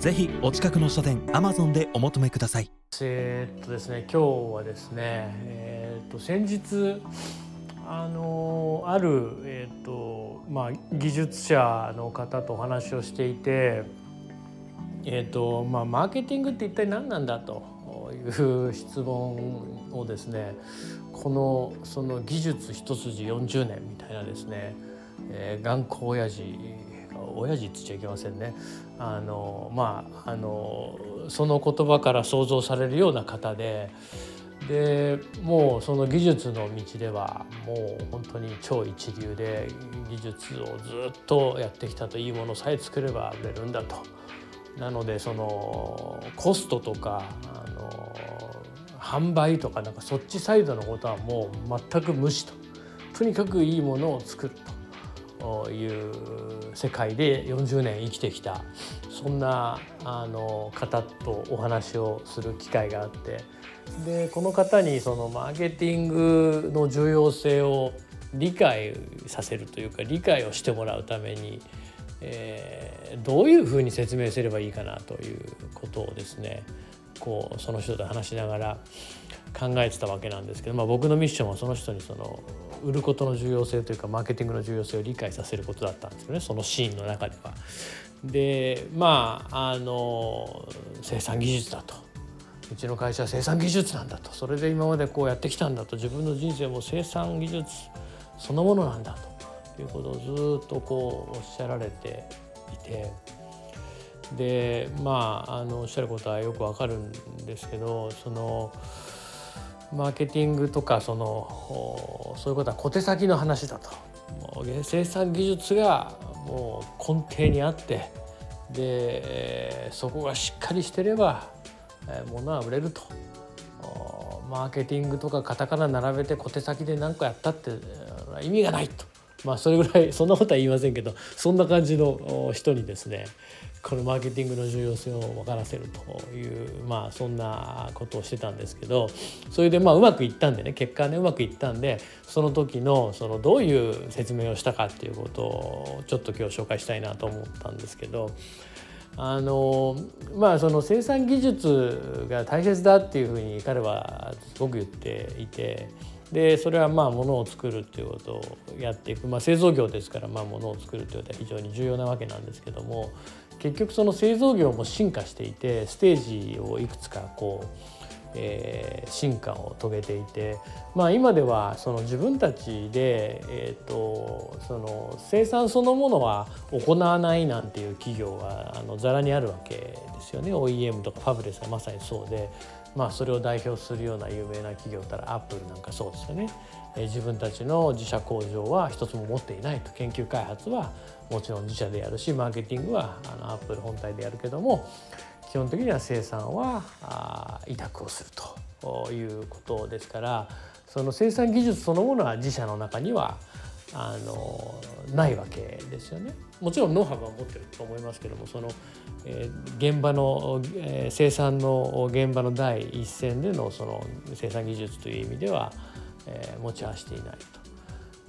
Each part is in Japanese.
ぜひお近くの書店アマゾンでお求めください。えー、っとですね今日はですねえー、っと先日あのあるえー、っとまあ技術者の方とお話をしていてえっとまあマーケティングって一体何なんだという質問をですねこのその技術一筋40年みたいなですね、えー、頑固親父親父って言っちゃいけませんねあのまああのその言葉から想像されるような方ででもうその技術の道ではもう本当に超一流で技術をずっとやってきたといいものさえ作れば売れるんだと。なのでそのコストとかあの販売とかなんかそっちサイドのことはもう全く無視ととにかくいいものを作るという世界で40年生きてきたそんなあの方とお話をする機会があってでこの方にそのマーケティングの重要性を理解させるというか理解をしてもらうために、えー、どういうふうに説明すればいいかなということをですねこうその人と話しながら考えてたわけなんですけど、まあ、僕のミッションはその人にその売ることの重要性というかマーケティングの重要性を理解させることだったんですよね。そのシーンの中では。でまああの生産技術だと。うちの会社は生産技術なんだと。それで今までこうやってきたんだと。自分の人生も生産技術そのものなんだと。いうことをずっとこうおっしゃられていて。でまああのおっしゃることはよくわかるんですけどそのマーケティングとかそのそういうことは小手先の話だと。生産技術がもう根底にあってでそこがしっかりしてれば物は売れると。マーケティングとかカタカナ並べて小手先で何かやったって意味がないと。まあそれぐらいそんなことは言いませんけどそんな感じの人にですねこのマーケティングの重要性を分からせるというまあそんなことをしてたんですけどそれでまあうまくいったんでね結果ねうまくいったんでその時のそのどういう説明をしたかっていうことをちょっと今日紹介したいなと思ったんですけど。あのまあその生産技術が大切だっていうふうに彼はすごく言っていてでそれはまあ物を作るっていうことをやっていく、まあ、製造業ですからまあ物を作るということは非常に重要なわけなんですけども結局その製造業も進化していてステージをいくつかこう、えー、進化を遂げていて、まあ、今ではその自分たちで、えーと、その生産そのものは行わないなんていう企業があのざらにあるわけですよね OEM とかファブレスはまさにそうで。まあ、それを代表するような有名な企業たらアップルなんかそうですよね。え自分たちの自社工場は一つも持っていないと研究開発はもちろん自社でやるしマーケティングはあのアップル本体でやるけども基本的には生産はあ委託をするということですからその生産技術そのものは自社の中にはあのないわけですよね。もちろんノウハウは持ってると思いますけどもその、えー、現場の、えー、生産の現場の第一線でのその生産技術という意味では、えー、持ち合わせていないと。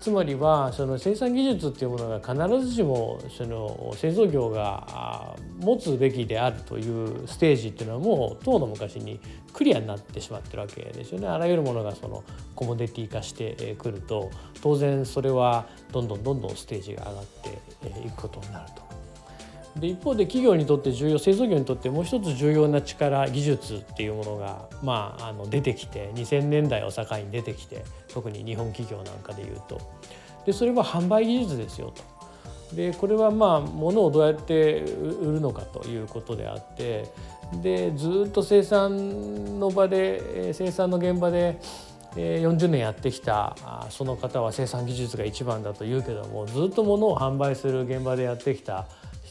つまりはその生産技術っていうものが必ずしもその製造業が持つべきであるというステージっていうのはもう当の昔にクリアになってしまってるわけですよね。あらゆるものがそのコモディティ化してくると当然それはどんどんどんどんステージが上がっていくことになると。で一方で企業にとって重要製造業にとってもう一つ重要な力技術っていうものが、まあ、あの出てきて2000年代を境に出てきて特に日本企業なんかでいうとでそれは販売技術ですよと。でこれはまあ物をどうやって売るのかということであってでずっと生産の場で生産の現場で40年やってきたその方は生産技術が一番だと言うけどもずっと物を販売する現場でやってきた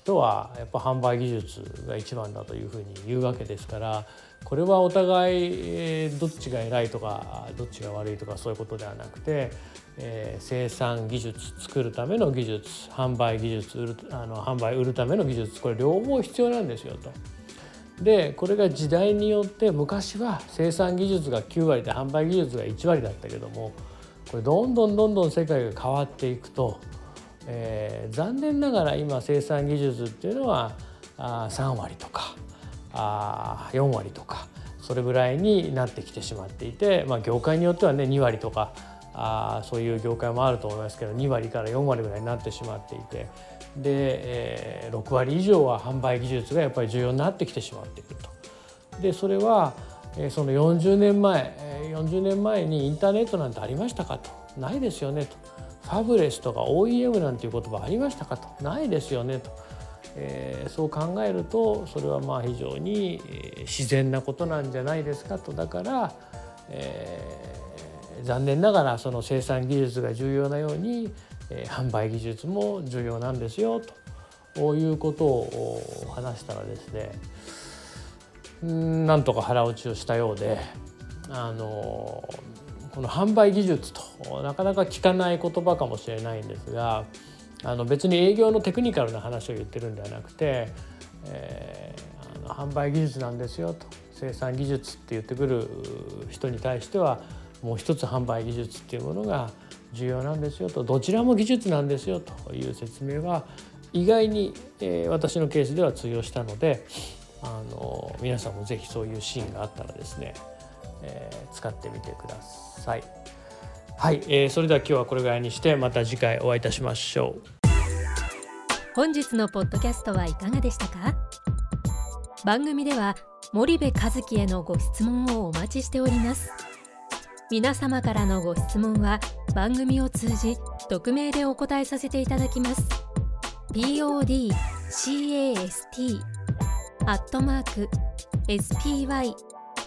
人はやっぱ販売技術が一番だというふうに言うわけですからこれはお互いどっちが偉いとかどっちが悪いとかそういうことではなくて、えー、生産技術作るための技術販売技術売るあの販売売るための技術これ両方必要なんですよと。でこれが時代によって昔は生産技術が9割で販売技術が1割だったけどもこれどんどんどんどん世界が変わっていくと、えー、残念ながら今生産技術っていうのはあ3割とかあ4割とかそれぐらいになってきてしまっていて、まあ、業界によってはね2割とかあそういう業界もあると思いますけど2割から4割ぐらいになってしまっていてで、えー、6割以上は販売技術がやっぱり重要になってきてしまっていると。でそれはその40年前40年前にインターネットなんてありましたかとないですよねとファブレスとか OEM なんていう言葉ありましたかと？ないですよねと、えー、そう考えるとそれはまあ非常に自然なことなんじゃないですかと。だから、えー、残念ながらその生産技術が重要なように、えー、販売技術も重要なんですよと。いうことを話したらですねなんとか腹落ちをしたようであのこの販売技術となかなか聞かない言葉かもしれないんですがあの別に営業のテクニカルな話を言ってるんではなくて、えー、あの販売技術なんですよと生産技術って言ってくる人に対してはもう一つ販売技術っていうものが重要なんですよとどちらも技術なんですよという説明は意外に、えー、私のケースでは通用したのであの皆さんも是非そういうシーンがあったらですね、えー、使ってみてください。はい、えー、それでは今日はこれぐらいにしてまた次回お会いいたしましょう。本日のポッドキャストはいかがでしたか？番組では森部和樹へのご質問をお待ちしております皆様からのご質問は番組を通じ匿名でお答えさせていただきます podcast アットマーク